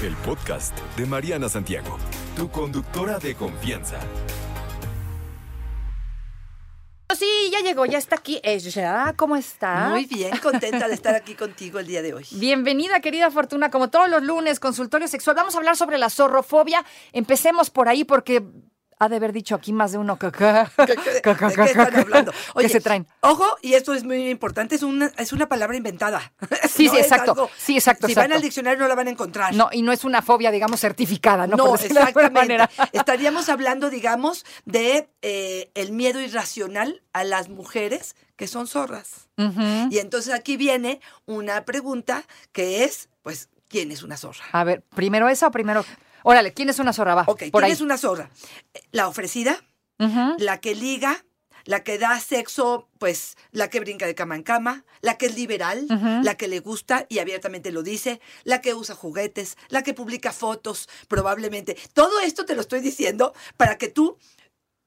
El podcast de Mariana Santiago, tu conductora de confianza. Sí, ya llegó, ya está aquí ella. ¿Cómo está? Muy bien, contenta de estar aquí contigo el día de hoy. Bienvenida, querida Fortuna. Como todos los lunes, consultorio sexual. Vamos a hablar sobre la zorrofobia. Empecemos por ahí porque ha de haber dicho aquí más de uno. ¿De qué están hablando? ¿Qué se traen? Ojo, y esto es muy importante, es una, es una palabra inventada. Sí, No sí, exacto. algo- Sí, exacto. Si exacto. van al diccionario no la van a encontrar. No, y no es una fobia, digamos, certificada, ¿no? De exactamente. Estaríamos hablando, digamos, de eh, el miedo irracional a las mujeres que son zorras. Y entonces aquí viene una pregunta que es, pues, ¿quién es una zorra? A ver, ¿primero esa o primero...? Órale, ¿quién es una zorra? Va, Ok, por ¿quién ahí. es una zorra? La ofrecida, la que liga, la que da sexo, pues la que brinca de cama en cama, la que es liberal, la que le gusta y abiertamente lo dice, la que usa juguetes, la que publica fotos, probablemente. Todo esto te lo estoy diciendo para que tú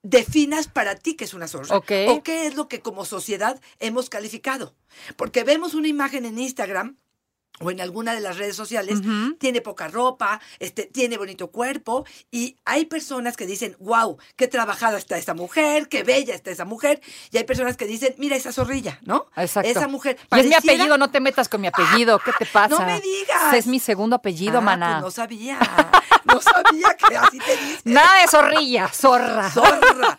definas para ti qué es una zorra o qué es lo que como sociedad hemos calificado. Porque vemos una imagen en Instagram o en alguna de las redes sociales, tiene poca ropa, este, tiene bonito cuerpo, y hay personas que dicen, wow, qué trabajada está esa mujer, qué bella está esa mujer, y hay personas que dicen, mira esa zorrilla, ¿no? Exacto. Esa mujer. Y es mi pareciera- apellido, no te metas con mi apellido. ¿Qué te pasa? No me digas. Es mi segundo apellido, Ah, maná. pues no sabía, no sabía que así te dice. Nada de zorrilla, zorra. zorra.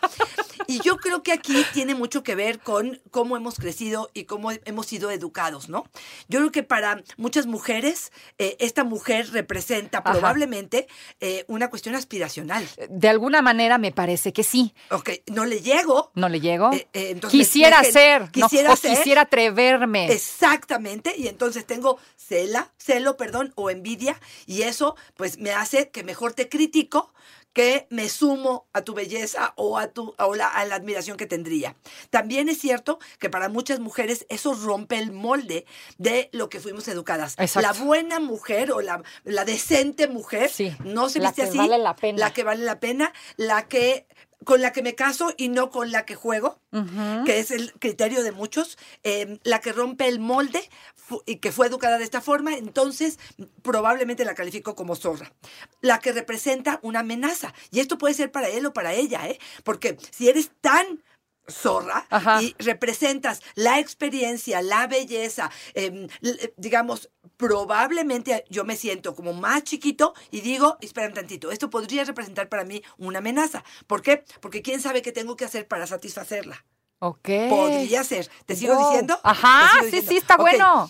Y yo creo que aquí tiene mucho que ver con cómo hemos crecido y cómo hemos sido educados, ¿no? Yo creo que para muchas mujeres, eh, esta mujer representa Ajá. probablemente eh, una cuestión aspiracional. De alguna manera me parece que sí. Ok, no le llego. ¿No le llego? Eh, eh, entonces quisiera me- me- ser. no, quisiera o ser. quisiera atreverme. Exactamente, y entonces tengo cela, celo, perdón, o envidia, y eso pues me hace que mejor te critico que me sumo a tu belleza o a tu o la, a la admiración que tendría. También es cierto que para muchas mujeres eso rompe el molde de lo que fuimos educadas. Exacto. La buena mujer o la, la decente mujer Sí, no se la viste que así, vale la pena. la que vale la pena, la que con la que me caso y no con la que juego que es el criterio de muchos, eh, la que rompe el molde y que fue educada de esta forma, entonces probablemente la califico como zorra. La que representa una amenaza. Y esto puede ser para él o para ella, ¿eh? Porque si eres tan zorra Ajá. y representas la experiencia, la belleza, eh, l- digamos, probablemente yo me siento como más chiquito y digo, espera un tantito, esto podría representar para mí una amenaza. ¿Por qué? Porque quién sabe qué tengo que hacer para satisfacerla. Ok. Podría ser. ¿Te sigo Wow. diciendo? Ajá, sigo sí, diciendo. sí, está bueno.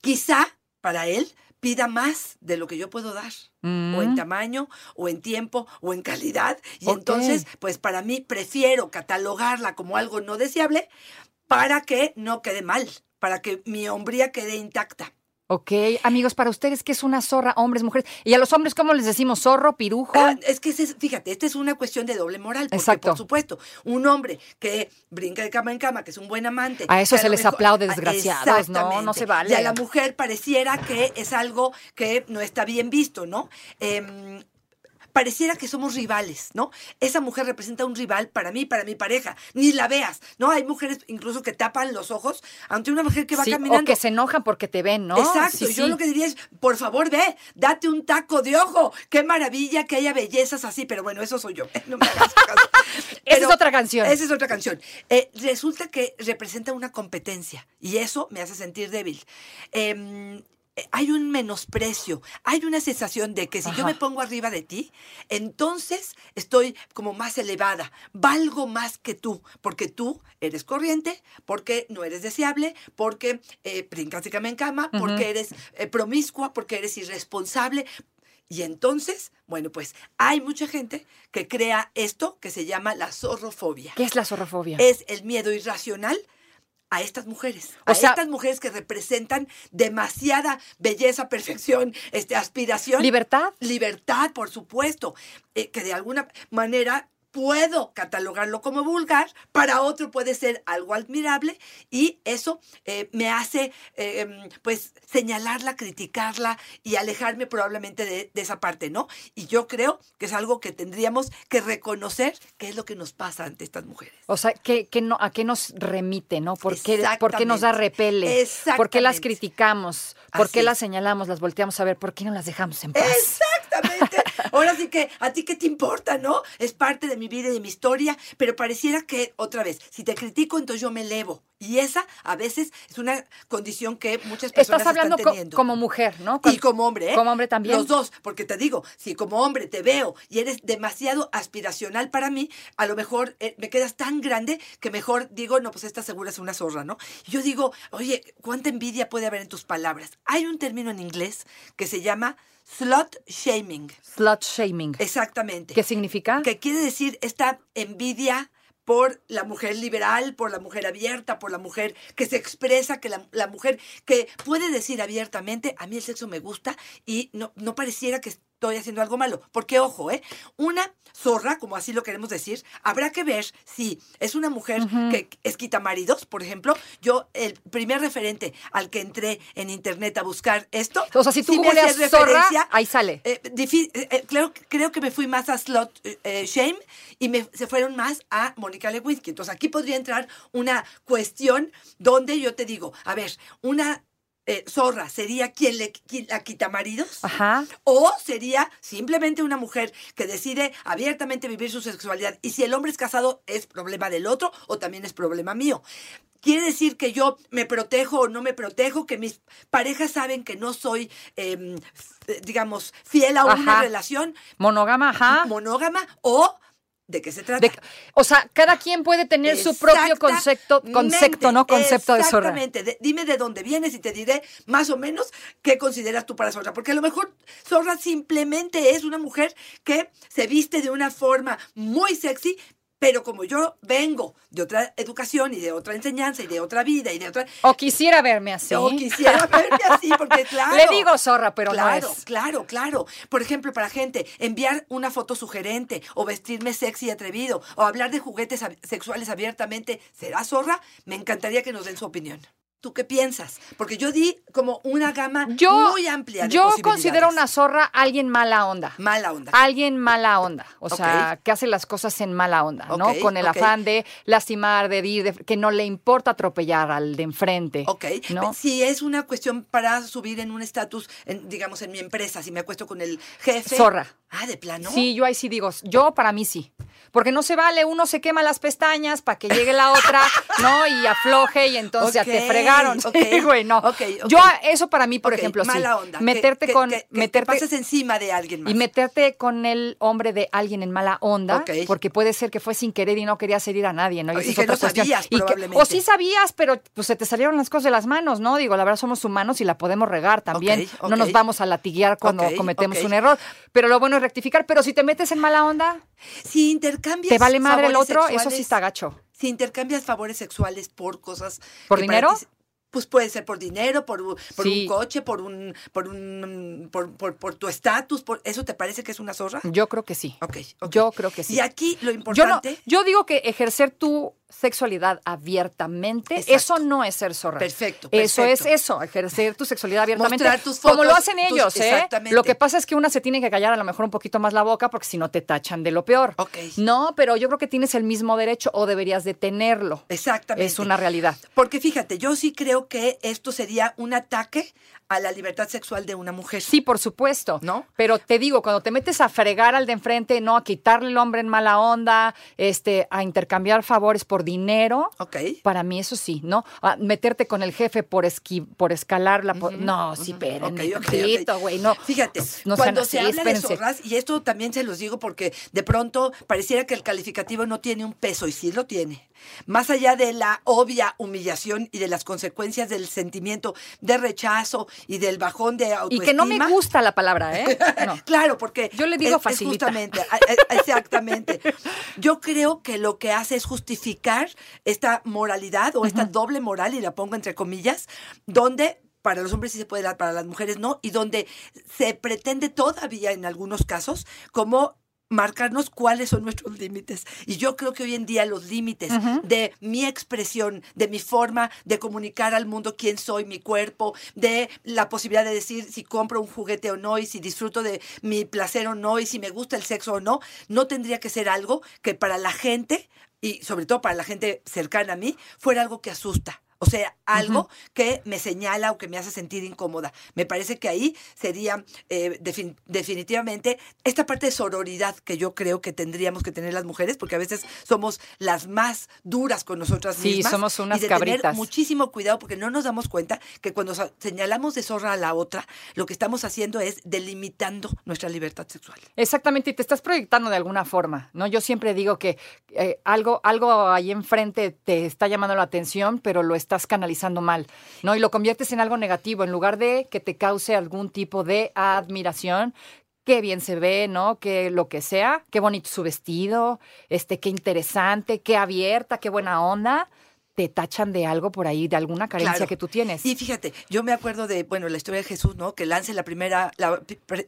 Quizá para él pida más de lo que yo puedo dar. Mm. O en tamaño, o en tiempo, o en calidad. Y entonces, pues para mí prefiero catalogarla como algo no deseable para que no quede mal, para que mi hombría quede intacta. Ok, amigos, para ustedes, ¿qué es una zorra? Hombres, mujeres. Y a los hombres, ¿cómo les decimos? ¿Zorro, pirujo? Ah, es que, fíjate, esta es una cuestión de doble moral. Porque, Exacto. por supuesto, un hombre que brinca de cama en cama, que es un buen amante. A eso se les aplaude, ah, desgraciados, no, no se vale. Y a la mujer pareciera que es algo que no está bien visto, ¿no? Em, pareciera que somos rivales, ¿no? Esa mujer representa un rival para mí, para mi pareja. Ni la veas, ¿no? Hay mujeres incluso que tapan los ojos ante una mujer que va Sí, caminando. o que se enojan porque te ven, ¿no? Exacto, Sí, yo sí. lo que diría es, por favor, ve, date un taco de ojo. Qué maravilla que haya bellezas así, pero bueno, eso soy yo. No me hagas caso. Esa es otra canción. Esa es otra canción. Eh, resulta que representa una competencia y eso me hace sentir débil. Eh, hay un menosprecio, hay una sensación de que si yo me pongo arriba de ti, entonces estoy como más elevada, valgo más que tú, porque tú eres corriente, porque no eres deseable, porque eh, brincas de cama en cama, porque eres eh, promiscua, porque eres irresponsable. Y entonces, bueno, pues hay mucha gente que crea esto que se llama la zorrofobia. ¿Qué es la zorrofobia? Es el miedo irracional a estas mujeres, O a sea- estas mujeres que representan demasiada belleza, perfección, este, aspiración. ¿Libertad? Libertad, por supuesto, eh, que de alguna manera puedo catalogarlo como vulgar, para otro puede ser algo admirable y eso eh, me hace eh, em, pues señalarla, criticarla y alejarme probablemente de, de esa parte, ¿no? Y yo creo que es algo que tendríamos que reconocer qué es lo que nos pasa ante estas mujeres. O sea, ¿qué, qué no, ¿a qué nos remite, no? ¿Por qué, por qué nos da repele? ¿Por qué las criticamos? ¿Por Así qué las señalamos, las volteamos a ver? ¿Por qué no las dejamos en paz? Exactamente. Ahora sí que a ti qué te importa, ¿no? Es parte de mi vida y de mi historia, pero pareciera que, otra vez, si te critico, entonces yo me elevo. Y esa a veces es una condición que muchas personas Estás hablando están co- teniendo. como mujer, ¿no? Y como hombre, ¿eh? Como hombre también. Los dos, porque te digo, si como hombre te veo y eres demasiado aspiracional para mí, a lo mejor eh, me quedas tan grande que mejor digo, no, pues esta segura es una zorra, ¿no? Y yo digo, oye, ¿cuánta envidia puede haber en tus palabras? Hay un término en inglés que se llama slut shaming. Slut shaming. Exactamente. ¿Qué significa? Que quiere decir esta envidia por la mujer liberal, por la mujer abierta, por la mujer que se expresa, que la, la mujer que puede decir abiertamente, a mí el sexo me gusta y no, no pareciera que estoy haciendo algo malo. Porque, ojo, ¿eh? Una zorra, como así lo queremos decir, habrá que ver si es una mujer que es quitamaridos, por ejemplo. Yo, el primer referente al que entré en internet a buscar esto. O sea, si tú sí me zorra, referencia- ahí sale. eh, eh, eh, creo, creo que me fui más a Slot eh, Shame y me, se fueron más a Mónica Lewinsky. Entonces aquí podría entrar una cuestión donde yo te digo, a ver, una eh, zorra sería quien le la quita maridos. Ajá. O sería simplemente una mujer que decide abiertamente vivir su sexualidad. Y si el hombre es casado, es problema del otro o también es problema mío. Quiere decir que yo me protejo o no me protejo, que mis parejas saben que no soy, em, digamos, fiel a una Ajá. relación Monógama, ajá. monógama o de qué se trata. De- o sea, cada quien puede tener su propio concepto, concepto, ¿no? Concepto de zorra. Exactamente. De- dime de dónde vienes y te diré más o menos qué consideras tú para zorra. Porque a lo mejor zorra simplemente es una mujer que se viste de una forma muy sexy, pero como yo vengo de otra educación y de otra enseñanza y de otra vida y de otra... O quisiera verme así. Yo quisiera verme así, porque claro. Le digo zorra, pero claro, no es. Claro, claro. Por ejemplo, para gente, enviar una foto sugerente o vestirme sexy y atrevido o hablar de juguetes sexuales abiertamente, ¿será zorra? Me encantaría que nos den su opinión. ¿Tú qué piensas? Porque yo di como una gama Yo, muy amplia de yo posibilidades. considero una zorra alguien mala onda. mala onda. Alguien mala onda, o sea, que hace las cosas en mala onda, ¿no? Con el afán de lastimar, de herir, de- que no le importa atropellar al de enfrente. Ok, ¿no? si es una cuestión para subir en un estatus, en, digamos, en mi empresa, si me acuesto con el jefe. Zorra. Ah, de plano. Sí, yo ahí sí digo, yo para mí sí. Porque no se vale, uno se quema las pestañas para que llegue la otra, ¿no? Y afloje y entonces ya te fregaron. ok, Sí, güey, no. ok, ok. Yo, eso para mí, por ejemplo, sí. mala onda. que- Meterte que- con. que- que te meterte, pases encima de alguien más. y meterte con el hombre de alguien en mala onda, porque puede ser que fue sin querer y no querías herir a nadie, ¿no? Y es que otra no sabías, Y probablemente. o sí sabías, pero pues se te salieron las cosas de las manos, ¿no? Digo, la verdad somos humanos y la podemos regar también. No nos vamos a latiguear cuando cometemos un error. Pero lo bueno es rectificar. Pero si te metes en mala onda, Si intercambias. te vale madre el otro, eso sí está gacho. Si intercambias favores sexuales por cosas. ¿Por dinero? ti- Pues puede ser por dinero, por, por Sí. un coche, por un, por un, por, por, por tu estatus, por ¿eso te parece que es una zorra? Yo creo que sí. Ok, ok. Yo creo que sí. Y aquí lo Yo, no, importante. yo digo que ejercer tu sexualidad abiertamente, Exacto. eso no es ser zorra. Perfecto, Eso es eso, ejercer tu sexualidad abiertamente. Mostrar tus como lo fotos, hacen tus- ellos, ¿eh? exactamente. Lo que pasa es que una se tiene que callar a lo mejor un poquito más la boca porque si no te tachan de lo peor. Ok. No, pero yo creo que tienes el mismo derecho o deberías de tenerlo. Exactamente. Es una realidad. Porque fíjate, yo sí creo que esto sería un ataque a la libertad sexual de una mujer. Sí, por supuesto. ¿No? Pero te digo, cuando te metes a fregar al de enfrente, no, a quitarle el hombre en mala onda, este, a intercambiar favores por dinero. Ok. Para mí eso sí, ¿no? A meterte con el jefe por esqui, por escalar la... po- no, sí, güey, no. Fíjate, no cuando así, se habla espérense. de zorras, y esto también se los digo porque de pronto pareciera que el calificativo no tiene un peso, y sí lo tiene. Más allá de la obvia humillación y de las consecuencias del sentimiento de rechazo y del bajón de Y autoestima. que no me gusta la palabra, ¿eh? No. Claro, porque Yo le digo es- justamente, exactamente. Yo creo que lo que hace es justificar esta moralidad o esta doble moral, y la pongo entre comillas, donde para los hombres sí se puede dar, para las mujeres no, y donde se pretende todavía en algunos casos como marcarnos cuáles son nuestros límites. Y yo creo que hoy en día los límites de mi expresión, de mi forma de comunicar al mundo quién soy, mi cuerpo, de la posibilidad de decir si compro un juguete o no y si disfruto de mi placer o no y si me gusta el sexo o no, no tendría que ser algo que para la gente y sobre todo para la gente cercana a mí fuera algo que asusta. O sea, algo que me señala o que me hace sentir incómoda. Me parece que ahí sería eh, defin- definitivamente esta parte de sororidad que yo creo que tendríamos que tener las mujeres, porque a veces somos las más duras con nosotras Sí, mismas. somos unas y de tener cabritas. muchísimo cuidado porque no nos damos cuenta que cuando señalamos de zorra a la otra, lo que estamos haciendo es delimitando nuestra libertad sexual. Exactamente, y te estás proyectando de alguna forma, ¿no? Yo siempre digo que eh, algo, algo ahí enfrente te está llamando la atención, pero lo estás canalizando mal, ¿no? Y lo conviertes en algo negativo, en lugar de que te cause algún tipo de admiración. Qué bien se ve, ¿no? Que lo que sea, qué bonito su vestido, este, qué interesante, qué abierta, qué buena onda. Te tachan de algo por ahí, de alguna carencia Claro. que tú tienes. Y fíjate, yo me acuerdo de, bueno, la historia de Jesús, ¿no? Que lance la primera la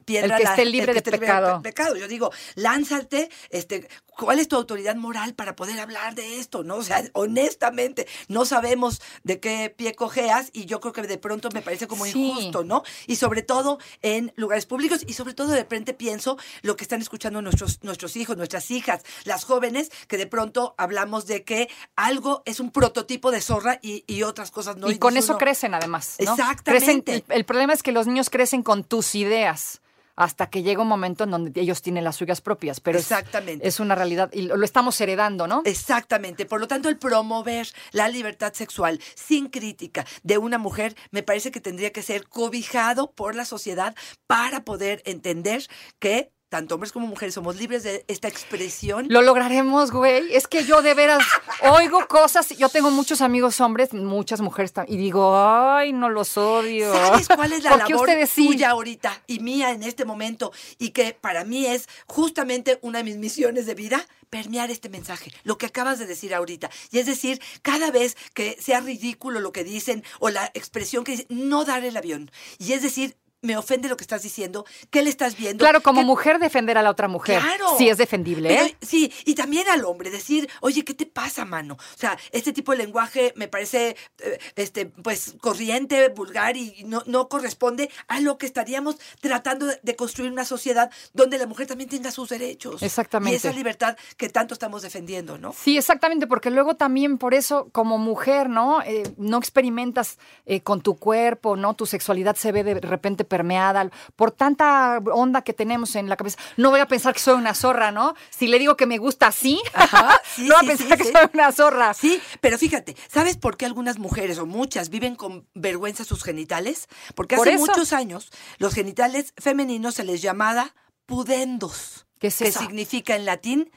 piedra. El que la- esté libre de pecado. pecado. Yo digo, lánzate, este, ¿cuál es tu autoridad moral para poder hablar de esto? ¿No? O sea, honestamente, no sabemos de qué pie cojeas y yo creo que de pronto me parece como Sí. injusto, ¿no? Y sobre todo en lugares públicos y sobre todo de repente pienso lo que están escuchando nuestros, nuestros hijos, nuestras hijas, las jóvenes, que de pronto hablamos de que algo es un prototipo de zorra y, y otras cosas no. y con dice eso uno, crecen además. ¿no? Exactamente. Crecen- el, el problema es que los niños crecen con tus ideas hasta que llega un momento en donde ellos tienen las suyas propias. Pero es- Exactamente. Es, una realidad y lo, lo estamos heredando, ¿no? Exactamente. Por lo tanto, el promover la libertad sexual sin crítica de una mujer me parece que tendría que ser cobijado por la sociedad para poder entender que tanto hombres como mujeres somos libres de esta expresión. Lo lograremos, güey. Es que yo de veras oigo cosas. Yo tengo muchos amigos hombres, muchas mujeres también. Y digo, ay, no los odio. ¿Sabes cuál es la labor tuya ahorita y mía en este momento? Y que para mí es justamente una de mis misiones de vida, permear este mensaje, lo que acabas de decir ahorita. Y es decir, cada vez que sea ridículo lo que dicen o la expresión que dicen, no dar el avión. Y es decir, me ofende lo que estás diciendo, ¿qué le estás viendo? Claro, como ¿Qué- mujer defender a la otra mujer. Claro. Sí es defendible, Pero, ¿eh? Sí, y también al hombre, decir, oye, ¿qué te pasa, mano? O sea, este tipo de lenguaje me parece, eh, este, pues, corriente, vulgar y no, no corresponde a lo que estaríamos tratando de, de construir una sociedad donde la mujer también tenga sus derechos. Exactamente. Y esa libertad que tanto estamos defendiendo, ¿no? Sí, exactamente, porque luego también por eso, como mujer, ¿no? Eh, no experimentas eh, con tu cuerpo, ¿no? Tu sexualidad se ve de repente permeada por tanta onda que tenemos en la cabeza. No voy a pensar que soy una zorra, ¿no? Si le digo que me gusta así, sí, no voy a pensar sí, que soy una zorra. Sí, pero fíjate, ¿sabes por qué algunas mujeres o muchas viven con vergüenza sus genitales? Porque Por hace eso. muchos años los genitales femeninos se les llamaba pudendos. ¿Qué es que eso? significa en latín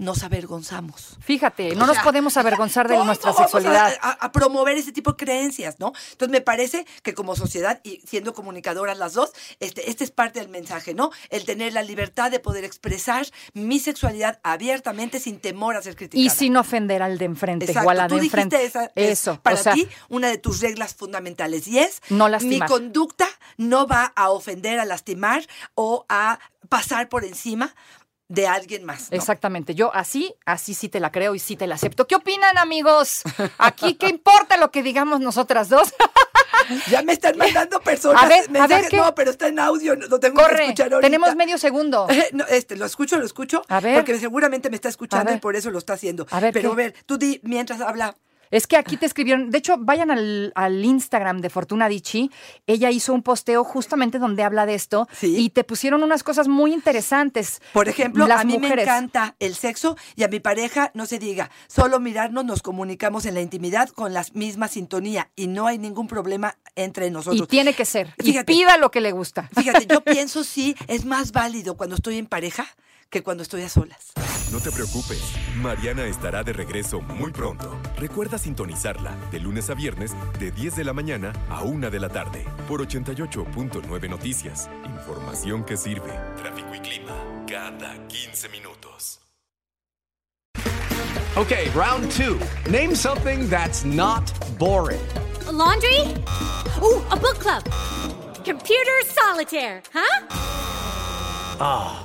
nos avergonzamos. Fíjate, no O nos podemos avergonzar de ¿cómo nuestra sexualidad. A, a promover ese tipo de creencias, ¿no? Entonces me parece que como sociedad y siendo comunicadoras las dos, este, este es parte del mensaje, ¿no? El tener la libertad de poder expresar mi sexualidad abiertamente sin temor a ser criticada. Y sin ofender al de enfrente Exacto. o a la Tú de enfrente. esa, es Eso, para o sea, ti una de tus reglas fundamentales y es No mi lastimar. conducta no va a ofender, a lastimar o a pasar por encima de alguien más. ¿no? Exactamente. Yo así, así sí te la creo y sí te la acepto. ¿Qué opinan, amigos? Aquí, ¿qué importa lo que digamos nosotras dos? Ya me están mandando personas. A ver, a ver, mensajes. ¿qué? No, pero está en audio, no lo tengo que Corre, escuchar ahorita. tenemos medio segundo. No, este, lo escucho, lo escucho. A ver. Porque seguramente me está escuchando y por eso lo está haciendo. A ver, Pero ¿qué? a ver, tú di mientras habla. Es que aquí te escribieron, de hecho, vayan al, al Instagram de Fortuna Dichi. Ella hizo un posteo justamente donde habla de esto Sí. y te pusieron unas cosas muy interesantes. Por ejemplo, Las a mí me mujeres. encanta el sexo y a mi pareja no se diga, solo mirarnos nos comunicamos en la intimidad con la misma sintonía y no hay ningún problema entre Y nosotros. tiene que ser. Fíjate. Y pida lo que le gusta. Fíjate, yo pienso sí es más válido cuando estoy en pareja que cuando estoy a solas. No te preocupes, Mariana estará de regreso muy pronto. Recuerda sintonizarla de lunes a viernes de 10 de la mañana a 1 de la tarde por 88.9 Noticias. Información que sirve. Tráfico y clima cada 15 minutos. Okay, round two. Name something that's not boring. A laundry? Ooh, a book club. Computer solitaire, huh? Ah,